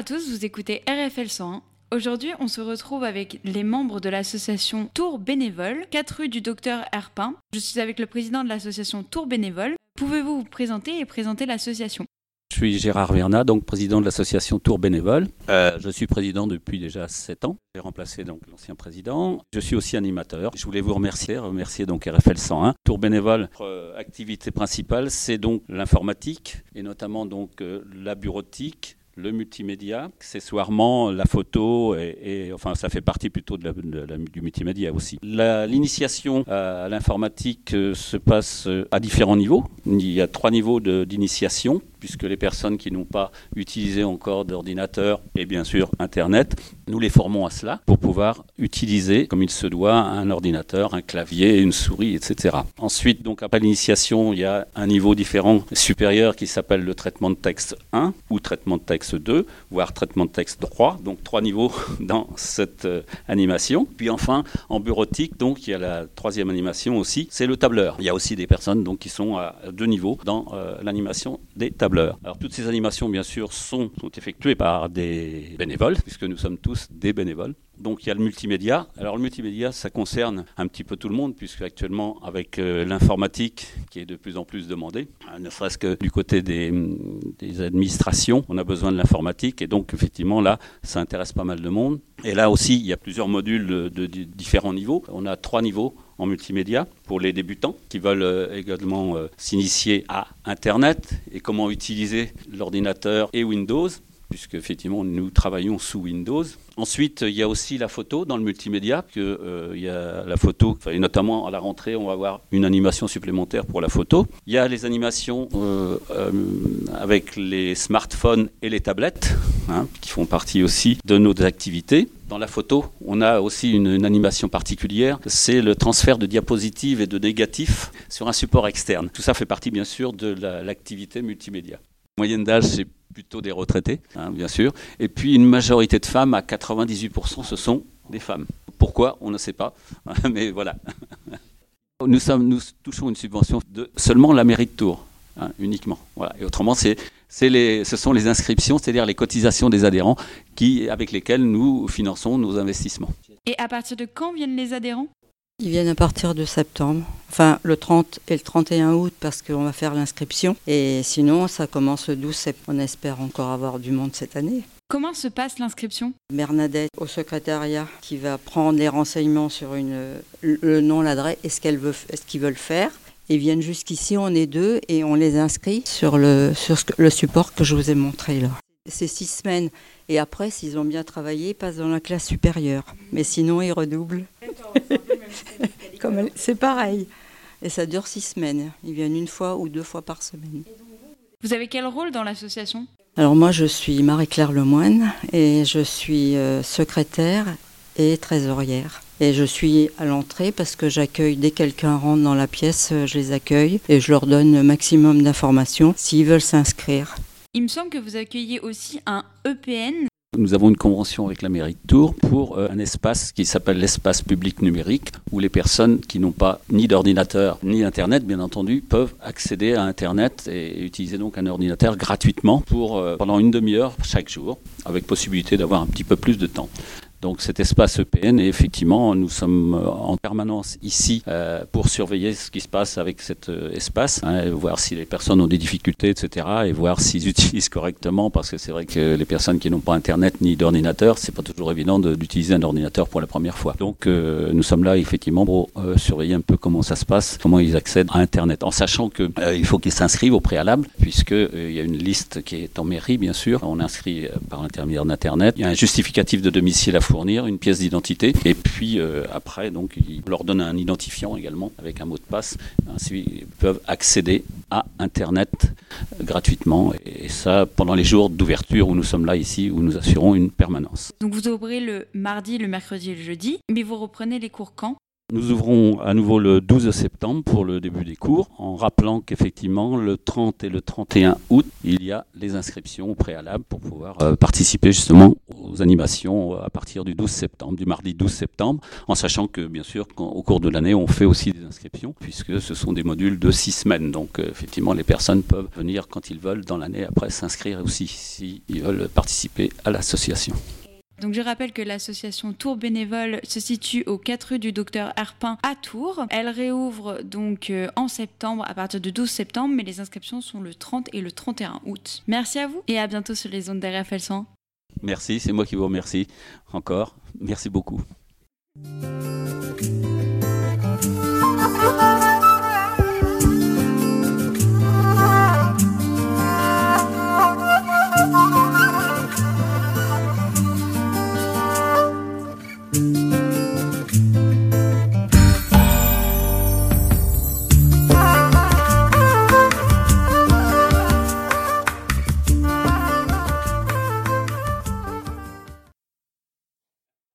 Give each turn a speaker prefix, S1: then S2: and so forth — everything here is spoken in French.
S1: Bonjour à tous, vous écoutez RFL 101. Aujourd'hui, on se retrouve avec les membres de l'association Tour Bénévole, 4 rue du docteur Herpin. Je suis avec le président de l'association Tour Bénévole. Pouvez-vous vous présenter et présenter l'association?
S2: Je suis Gérard Verna, donc président de l'association Tour Bénévole. Euh, je suis président depuis déjà 7 ans. J'ai remplacé donc l'ancien président. Je suis aussi animateur. Je voulais vous remercier, remercier donc RFL 101. Tour Bénévole, notre euh, activité principale, c'est donc l'informatique et notamment donc euh, la bureautique, le multimédia, accessoirement la photo, et, enfin ça fait partie plutôt de du multimédia aussi. L'initiation à l'informatique euh, se passe euh, à différents niveaux. Il y a trois niveaux d'initiation puisque les personnes qui n'ont pas utilisé encore d'ordinateur et bien sûr Internet, nous les formons à cela pour pouvoir utiliser, comme il se doit, un ordinateur, un clavier, une souris, etc. Ensuite, donc après l'initiation, il y a un niveau différent supérieur qui s'appelle le traitement de texte 1 ou traitement de texte 2, voire traitement de texte 3. Donc trois niveaux dans cette euh, animation. Puis enfin, en bureautique, donc il y a la troisième animation aussi, c'est le tableur. Il y a aussi des personnes qui sont à deux niveaux dans euh, l'animation des tableurs. Alors toutes ces animations, bien sûr, sont, effectuées par des bénévoles, puisque nous sommes tous des bénévoles. Donc il y a le multimédia. Alors le multimédia, ça concerne un petit peu tout le monde, puisque actuellement, avec euh, l'informatique qui est de plus en plus demandée, euh, ne serait-ce que du côté des, administrations, on a besoin de l'informatique. Et donc effectivement, là, ça intéresse pas mal de monde. Et là aussi, il y a plusieurs modules de différents niveaux. On a trois niveaux en multimédia pour les débutants qui veulent euh, également s'initier à Internet et comment utiliser l'ordinateur et Windows puisque effectivement nous travaillons sous Windows. Ensuite, il y a aussi la photo dans le multimédia, que euh, il y a la photo, et notamment à la rentrée, on va avoir une animation supplémentaire pour la photo. Il y a les animations euh, euh, avec les smartphones et les tablettes, hein, qui font partie aussi de nos activités. Dans la photo, on a aussi une, animation particulière, c'est le transfert de diapositives et de négatifs sur un support externe. Tout ça fait partie bien sûr de l'activité multimédia. Moyenne d'âge, c'est plutôt des retraités, hein, bien sûr. Et puis une majorité de femmes, à 98%, ce sont des femmes. Pourquoi? On ne sait pas, mais voilà. Nous, sommes, touchons une subvention de seulement la mairie de Tours, hein, uniquement. Voilà. Et autrement, c'est, les, ce sont les inscriptions, c'est-à-dire les cotisations des adhérents qui, avec lesquelles nous finançons nos investissements.
S1: Et à partir de quand viennent les adhérents?
S3: Ils viennent à partir de septembre, enfin le 30 et le 31 août parce qu'on va faire l'inscription. Et sinon, ça commence le 12 septembre. On espère encore avoir du monde cette année.
S1: Comment se passe l'inscription?
S3: Bernadette au secrétariat qui va prendre les renseignements sur une, le nom, l'adresse et ce qu'elle veut, ce qu'ils veulent faire. Ils viennent jusqu'ici, on est deux et on les inscrit sur le, sur le support que je vous ai montré là. C'est six semaines et après, s'ils ont bien travaillé, ils passent dans la classe supérieure. Mais sinon, ils redoublent. C'est pareil. Et ça dure six semaines. Ils viennent une fois ou deux fois par semaine.
S1: Vous avez quel rôle dans l'association?
S3: Alors moi, je suis Marie-Claire Lemoine et je suis euh, secrétaire et trésorière. Et je suis à l'entrée parce que j'accueille, dès quelqu'un rentre dans la pièce, euh, je les accueille et je leur donne le maximum d'informations s'ils veulent s'inscrire.
S1: Il me semble que vous accueillez aussi un EPN.
S2: Nous avons une convention avec la mairie de Tours pour euh, un espace qui s'appelle l'espace public numérique, où les personnes qui n'ont pas ni d'ordinateur ni Internet, bien entendu, peuvent accéder à Internet et utiliser donc un ordinateur gratuitement pour, euh, pendant une demi-heure chaque jour, avec possibilité d'avoir un petit peu plus de temps. Donc cet espace EPN, effectivement, nous sommes euh, en permanence ici euh, pour surveiller ce qui se passe avec cet euh, espace, hein, voir si les personnes ont des difficultés, etc., et voir s'ils utilisent correctement, parce que c'est vrai que les personnes qui n'ont pas Internet ni d'ordinateur, c'est pas toujours évident d'utiliser un ordinateur pour la première fois. Donc nous sommes là effectivement pour surveiller un peu comment ça se passe, comment ils accèdent à Internet, en sachant que il faut qu'ils s'inscrivent au préalable, puisque il y a une liste qui est en mairie, bien sûr. On inscrit par l'intermédiaire d'Internet. Il y a un justificatif de domicile à fournir, une pièce d'identité, et puis euh, après, donc, ils leur donnent un identifiant également avec un mot de passe. Ainsi, ils peuvent accéder à Internet gratuitement, et ça pendant les jours d'ouverture où nous sommes là ici, où nous assurons une permanence.
S1: Donc vous ouvrez le mardi, le mercredi et le jeudi, mais vous reprenez les cours quand?
S2: Nous ouvrons à nouveau le 12 septembre pour le début des cours, en rappelant qu'effectivement, le 30 et le 31 août, il y a les inscriptions au préalable pour pouvoir euh, participer justement aux animations à partir du 12 septembre, du mardi 12 septembre, en sachant que bien sûr au cours de l'année on fait aussi des inscriptions puisque ce sont des modules de six semaines. Donc effectivement les personnes peuvent venir quand ils veulent dans l'année après s'inscrire aussi s'ils veulent participer à l'association.
S1: Donc je rappelle que l'association Tours Bénévole se situe aux 4 rues du Docteur Herpin à Tours. Elle réouvre donc euh, en septembre à partir du 12 septembre, mais les inscriptions sont le 30 et le 31 août. Merci à vous et à bientôt sur les ondes d'RFL 100.
S2: Merci, c'est moi qui vous remercie encore. Merci beaucoup.